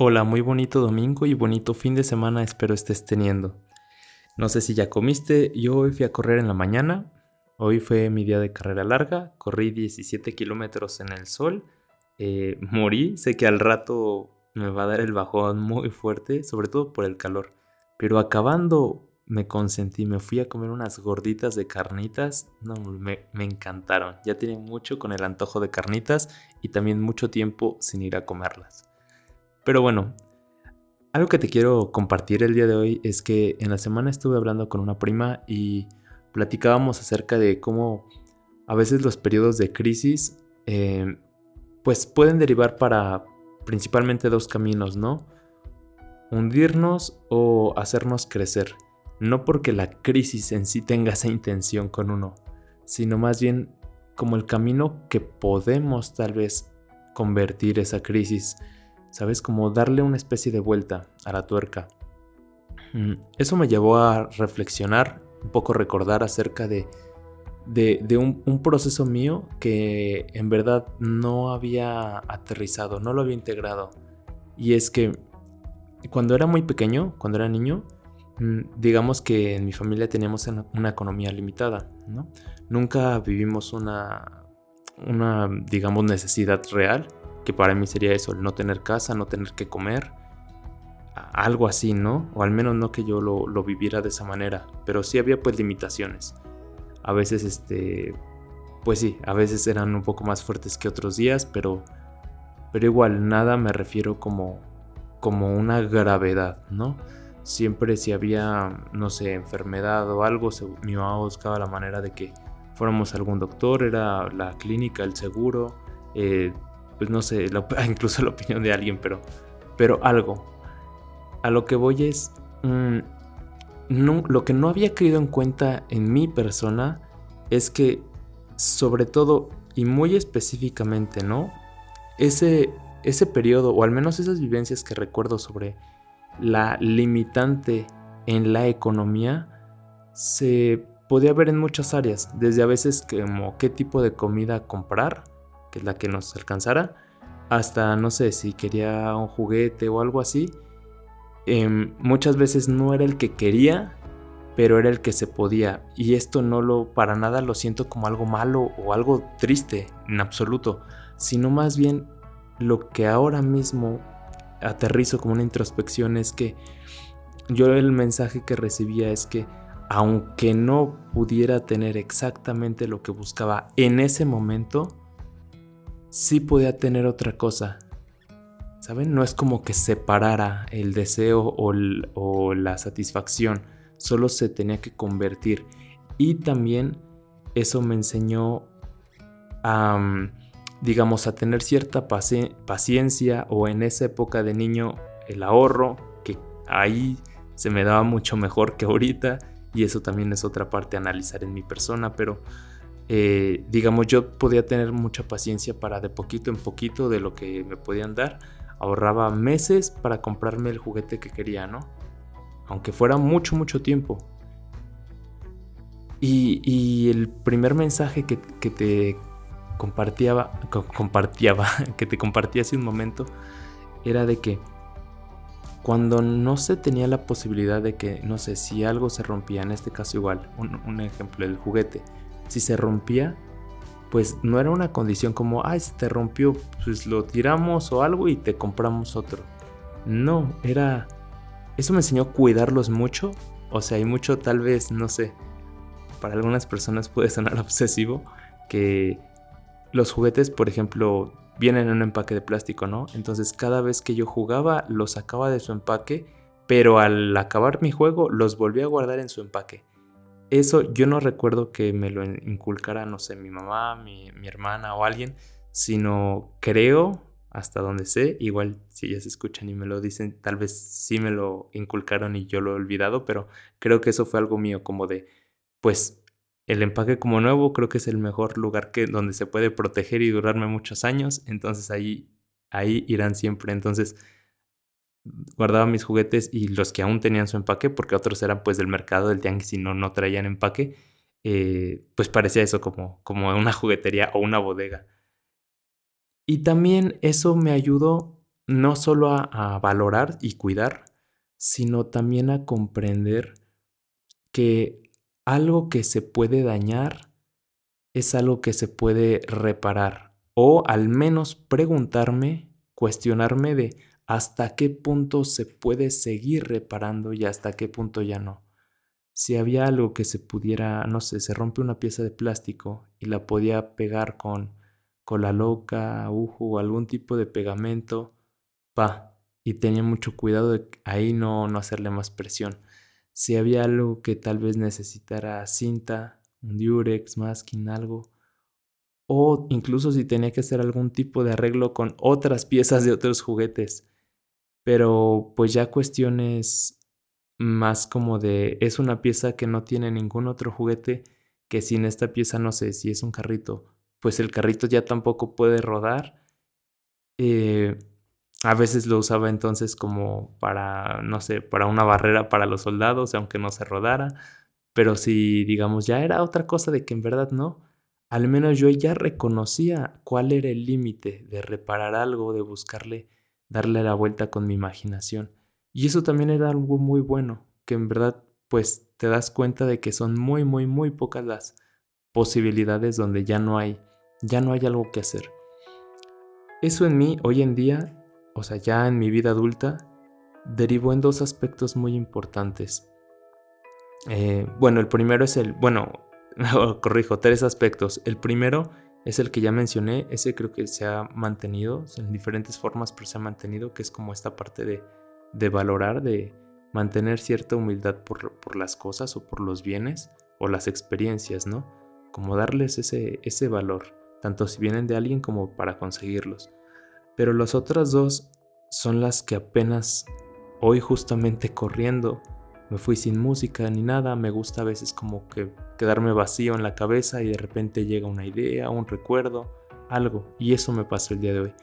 Hola, muy bonito domingo y bonito fin de semana espero estés teniendo. No sé si ya comiste, yo hoy fui a correr en la mañana, hoy fue mi día de carrera larga, corrí 17 kilómetros en el sol, eh, morí, sé que al rato me va a dar el bajón muy fuerte, sobre todo por el calor, pero acabando me consentí, me fui a comer unas gorditas de carnitas, no, me, encantaron, ya tiene mucho con el antojo de carnitas y también mucho tiempo sin ir a comerlas. Pero bueno, algo que te quiero compartir el día de hoy es que en la semana estuve hablando con una prima y platicábamos acerca de cómo a veces los periodos de crisis eh, pues pueden derivar para principalmente dos caminos, ¿no? Hundirnos o hacernos crecer. No porque la crisis en sí tenga esa intención con uno, sino más bien como el camino que podemos tal vez convertir esa crisis ¿sabes? Como darle una especie de vuelta a la tuerca. Mm, eso me llevó a reflexionar, un poco recordar acerca de, de, un, proceso mío que en verdad no había aterrizado, no lo había integrado. Y es que cuando era muy pequeño, cuando era niño, mm, digamos que en mi familia teníamos una economía limitada, ¿no? Nunca vivimos una, una digamos, necesidad real que para mí sería eso, el no tener casa, no tener que comer, algo así, ¿no? O al menos no que yo lo, viviera de esa manera, pero sí había pues limitaciones. A veces, este, pues sí, a veces eran un poco más fuertes que otros días, pero, pero igual nada me refiero como, como una gravedad, ¿no? Siempre si había, no sé, enfermedad o algo, mi mamá buscaba la manera de que fuéramos a algún doctor, era la clínica, el seguro, eh, pues no sé, incluso la opinión de alguien, pero, pero algo. A lo que voy es, mm, lo que no había caído en cuenta en mi persona es que, sobre todo y muy específicamente, ¿no? Ese, ese periodo, o al menos esas vivencias que recuerdo sobre la limitante en la economía, se podía ver en muchas áreas, desde a veces como qué tipo de comida comprar, que la que nos alcanzara, hasta no sé si quería un juguete o algo así. Em, muchas veces no era el que quería, pero era el que se podía. Y esto no lo, para nada lo siento como algo malo o algo triste, en absoluto, sino más bien lo que ahora mismo aterrizo como una introspección es que yo el mensaje que recibía es que aunque no pudiera tener exactamente lo que buscaba en ese momento, sí podía tener otra cosa. ¿Saben? No es como que separara el deseo o, la satisfacción, solo se tenía que convertir. Y también eso me enseñó a, mm, digamos, a tener cierta paciencia o en esa época de niño el ahorro, que ahí se me daba mucho mejor que ahorita. Y eso también es otra parte a analizar en mi persona, pero eh, digamos, yo podía tener mucha paciencia para de poquito en poquito de lo que me podían dar. Ahorraba meses para comprarme el juguete que quería, ¿no? Aunque fuera mucho, mucho tiempo. Y, el primer mensaje que, te compartía, compartía, que te compartía hace un momento, era de que cuando no se tenía la posibilidad de que, no sé, si algo se rompía, en este caso igual, un ejemplo, el juguete, si se rompía, pues no era una condición como, ay, se te rompió, pues lo tiramos o algo y te compramos otro. No, era... Eso me enseñó a cuidarlos mucho. O sea, hay mucho tal vez, no sé, para algunas personas puede sonar obsesivo, que los juguetes, por ejemplo, vienen en un empaque de plástico, ¿no? Entonces cada vez que yo jugaba, los sacaba de su empaque, pero al acabar mi juego, los volví a guardar en su empaque. Eso yo no recuerdo que me lo inculcara, no sé, mi mamá, mi, hermana o alguien, sino creo, hasta donde sé, igual si ellas escuchan y me lo dicen, tal vez sí me lo inculcaron y yo lo he olvidado, pero creo que eso fue algo mío, como de, pues el empaque como nuevo creo que es el mejor lugar que donde se puede proteger y durarme muchos años, entonces ahí ahí irán siempre. Entonces, guardaba mis juguetes y los que aún tenían su empaque, porque otros eran pues del mercado del tianguis y no, no traían empaque, eh, pues parecía eso como, como una juguetería o una bodega. Y también eso me ayudó no solo a, valorar y cuidar, sino también a comprender que algo que se puede dañar es algo que se puede reparar o al menos preguntarme, cuestionarme de hasta qué punto se puede seguir reparando y hasta qué punto ya no. Si había algo que se pudiera, no sé, se rompe una pieza de plástico y la podía pegar con cola loca, agujo o algún tipo de pegamento, pa, y tenía mucho cuidado de ahí no, no hacerle más presión. Si había algo que tal vez necesitara cinta, un diurex, masking, algo, o incluso si tenía que hacer algún tipo de arreglo con otras piezas de otros juguetes. Pero pues ya cuestiones más como de es una pieza que no tiene ningún otro juguete que sin esta pieza no sé si es un carrito pues el carrito ya tampoco puede rodar. Eh, a veces lo usaba entonces como para, no sé, para una barrera para los soldados, aunque no se rodara. Pero si, digamos, ya era otra cosa de que en verdad no, al menos yo ya reconocía cuál era el límite de reparar algo, de buscarle, darle la vuelta con mi imaginación. Y eso también era algo muy bueno, que en verdad, pues te das cuenta de que son muy, muy, muy pocas las posibilidades donde ya no hay ya no hay algo que hacer. Eso en mí hoy en día, o sea, ya en mi vida adulta, derivó en dos aspectos muy importantes. Eh, bueno, el primero es el, bueno, corrijo, tres aspectos. El primero es el que ya mencioné, ese creo que se ha mantenido en diferentes formas, pero se ha mantenido, que es como esta parte de, de valorar, de mantener cierta humildad por, por las cosas o por los bienes o las experiencias, ¿no? Como darles ese, ese valor tanto si vienen de alguien como para conseguirlos. Pero las otras dos son las que apenas hoy justamente corriendo me fui sin música ni nada, me gusta a veces como que quedarme vacío en la cabeza y de repente llega una idea, un recuerdo, algo, y eso me pasó el día de hoy.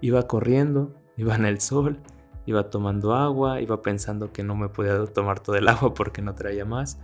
Iba corriendo, iba en el sol, iba tomando agua, iba pensando que no me podía tomar todo el agua porque no traía más,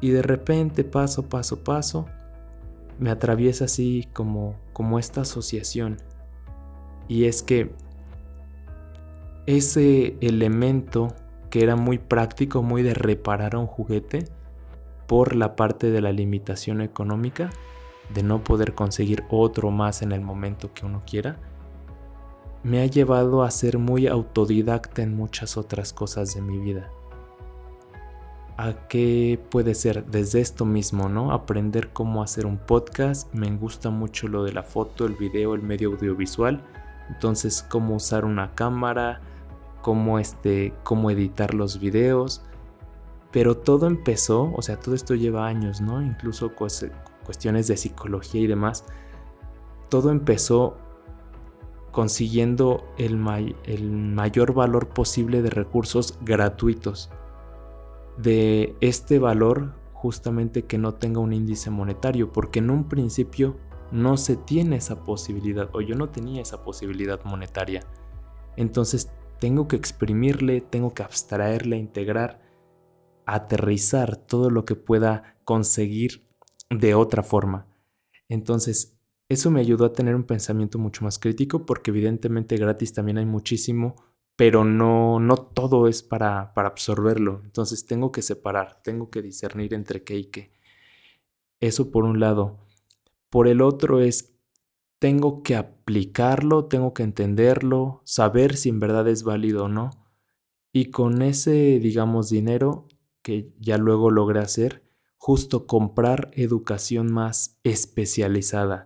y de repente paso, paso, paso, me atraviesa así como, como esta asociación. Y es que ese elemento que era muy práctico, muy de reparar un juguete, por la parte de la limitación económica, de no poder conseguir otro más en el momento que uno quiera, me ha llevado a ser muy autodidacta en muchas otras cosas de mi vida a qué puede ser desde esto mismo, ¿no? Aprender cómo hacer un podcast. Me gusta mucho lo de la foto, el video, el medio audiovisual. Entonces, cómo usar una cámara, cómo este, cómo editar los videos. Pero todo empezó, o sea, todo esto lleva años, ¿no? Incluso cuestiones de psicología y demás. Todo empezó consiguiendo el, el mayor valor posible de recursos gratuitos de este valor justamente que no tenga un índice monetario, porque en un principio no se tiene esa posibilidad o yo no tenía esa posibilidad monetaria. Entonces tengo que exprimirle, tengo que abstraerle, integrar, aterrizar todo lo que pueda conseguir de otra forma. Entonces, eso me ayudó a tener un pensamiento mucho más crítico porque evidentemente gratis también hay muchísimo pero no, no todo es para, para absorberlo. Entonces tengo que separar, tengo que discernir entre qué y qué. Eso por un lado. Por el otro es, tengo que aplicarlo, tengo que entenderlo, saber si en verdad es válido o no. Y con ese, digamos, dinero que ya luego logré hacer, justo comprar educación más especializada.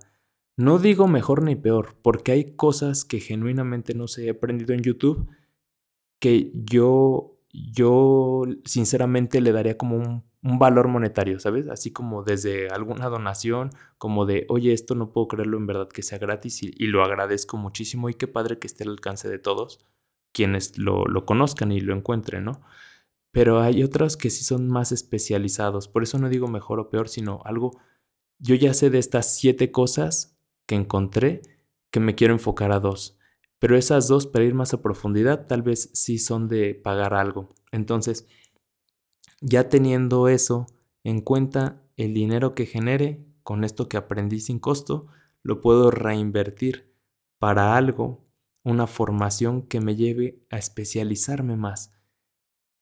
No digo mejor ni peor, porque hay cosas que genuinamente no se he aprendido en YouTube que yo, yo sinceramente le daría como un, valor monetario, ¿sabes? Así como desde alguna donación, como de, oye, esto no puedo creerlo en verdad que sea gratis y, lo agradezco muchísimo y qué padre que esté al alcance de todos quienes lo, lo conozcan y lo encuentren, ¿no? Pero hay otros que sí son más especializados, por eso no digo mejor o peor, sino algo, yo ya sé de estas siete cosas que encontré que me quiero enfocar a dos. Pero esas dos, para ir más a profundidad, tal vez sí son de pagar algo. Entonces, ya teniendo eso en cuenta, el dinero que genere con esto que aprendí sin costo, lo puedo reinvertir para algo una formación que me lleve a especializarme más.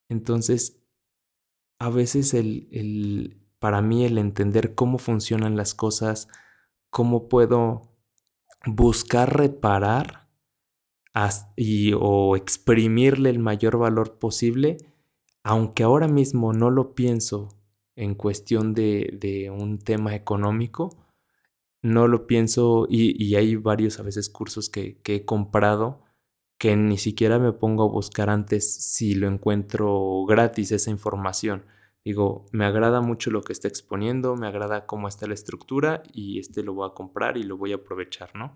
Entonces, a veces el, el, para mí el entender cómo funcionan las cosas, cómo puedo buscar reparar y, o exprimirle el mayor valor posible, aunque ahora mismo no lo pienso en cuestión de, un tema económico, no lo pienso y, hay varios a veces cursos que, he comprado que ni siquiera me pongo a buscar antes si lo encuentro gratis esa información. Digo, me agrada mucho lo que está exponiendo, me agrada cómo está la estructura y este lo voy a comprar y lo voy a aprovechar, ¿no?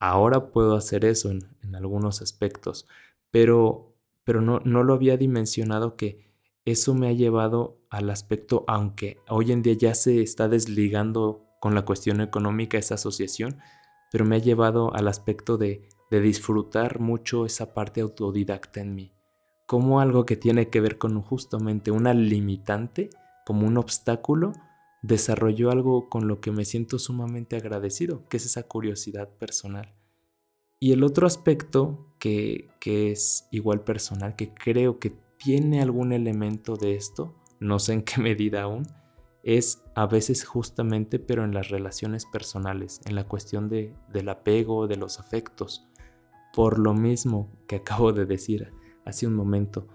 Ahora puedo hacer eso en algunos aspectos, pero, pero no, no lo había dimensionado que eso me ha llevado al aspecto, aunque hoy en día ya se está desligando con la cuestión económica esa asociación, pero me ha llevado al aspecto de, de disfrutar mucho esa parte autodidacta en mí, como algo que tiene que ver con justamente una limitante, como un obstáculo, desarrolló algo con lo que me siento sumamente agradecido, que es esa curiosidad personal. Y el otro aspecto que, es igual personal, que creo que tiene algún elemento de esto, no sé en qué medida aún, es a veces justamente, pero en las relaciones personales, en la cuestión de, del apego, de los afectos. Por lo mismo que acabo de decir hace un momento,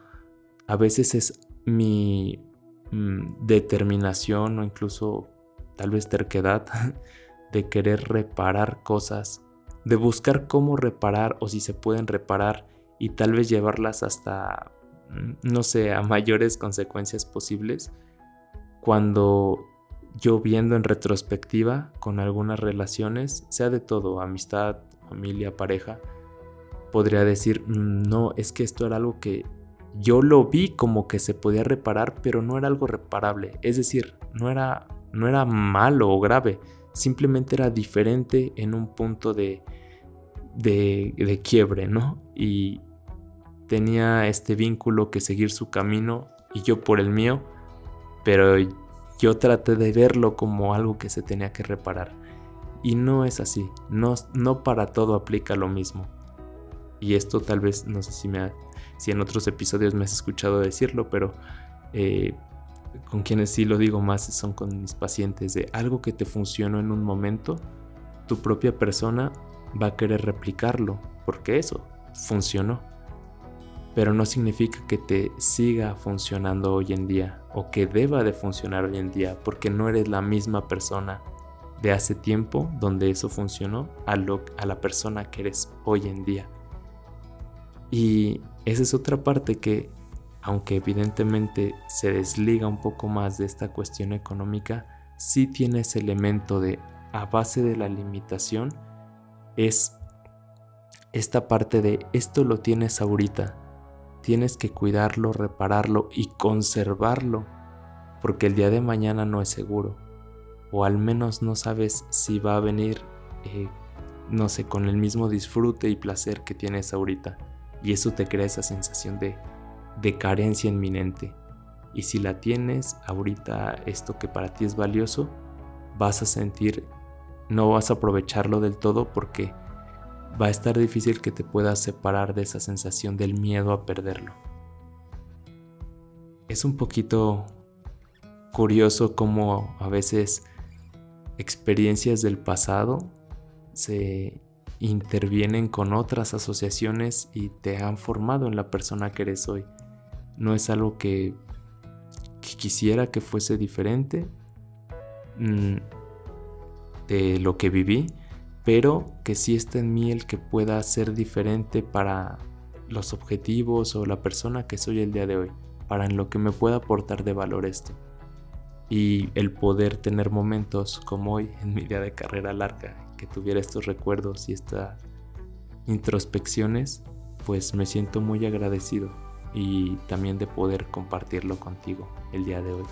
a veces es mi mm, determinación o incluso tal vez terquedad de querer reparar cosas, de buscar cómo reparar o si se pueden reparar y tal vez llevarlas hasta, mm, no sé, a mayores consecuencias posibles cuando yo viendo en retrospectiva con algunas relaciones, sea de todo, amistad, familia, pareja, podría decir, mm, no, es que esto era algo que yo lo vi como que se podía reparar, pero no era algo reparable. Es decir, no era, no era malo o grave, simplemente era diferente en un punto de, de, quiebre, ¿no? Y tenía este vínculo que seguir su camino y yo por el mío pero yo traté de verlo como algo que se tenía que reparar. Y no es así, no, no para todo aplica lo mismo. Y esto tal vez, no sé si, me si en otros episodios me has escuchado decirlo, pero eh, con quienes sí lo digo más son con mis pacientes, de algo que te funcionó en un momento, tu propia persona va a querer replicarlo, porque eso funcionó pero no significa que te siga funcionando hoy en día o que deba de funcionar hoy en día porque no eres la misma persona de hace tiempo donde eso funcionó a, lo, a la persona que eres hoy en día. Y esa es otra parte que, aunque evidentemente se desliga un poco más de esta cuestión económica, sí tiene ese elemento de, a base de la limitación, es esta parte de esto lo tienes ahorita, tienes que cuidarlo, repararlo y conservarlo, porque el día de mañana no es seguro, o al menos no sabes si va a venir, eh, no sé, con el mismo disfrute y placer que tienes ahorita, y eso te crea esa sensación de, de carencia inminente. Y si la tienes ahorita, esto que para ti es valioso, vas a sentir, no vas a aprovecharlo del todo porque va a estar difícil que te puedas separar de esa sensación del miedo a perderlo. Es un poquito curioso cómo a veces experiencias del pasado se intervienen con otras asociaciones y te han formado en la persona que eres hoy. No es algo que, quisiera que fuese diferente mm, de lo que viví, pero que sí está en mí el que pueda ser diferente para los objetivos o la persona que soy el día de hoy, para en lo que me pueda aportar de valor esto. Y el poder tener momentos como hoy en mi día de carrera larga, que tuviera estos recuerdos y estas introspecciones, pues me siento muy agradecido y también de poder compartirlo contigo el día de hoy.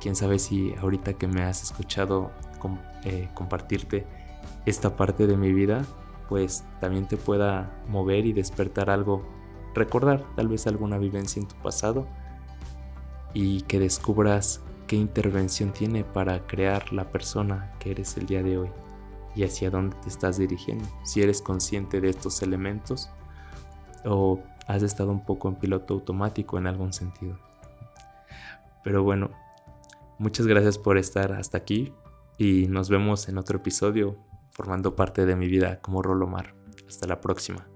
Quién sabe si ahorita que me has escuchado eh, compartirte esta parte de mi vida pues también te pueda mover y despertar algo, recordar tal vez alguna vivencia en tu pasado y que descubras qué intervención tiene para crear la persona que eres el día de hoy. y hacia dónde te estás dirigiendo. Si eres consciente de estos elementos o has estado un poco en piloto automático en algún sentido. Pero bueno, muchas gracias por estar hasta aquí y nos vemos en otro episodio formando parte de mi vida como Rolomar. Hasta la próxima.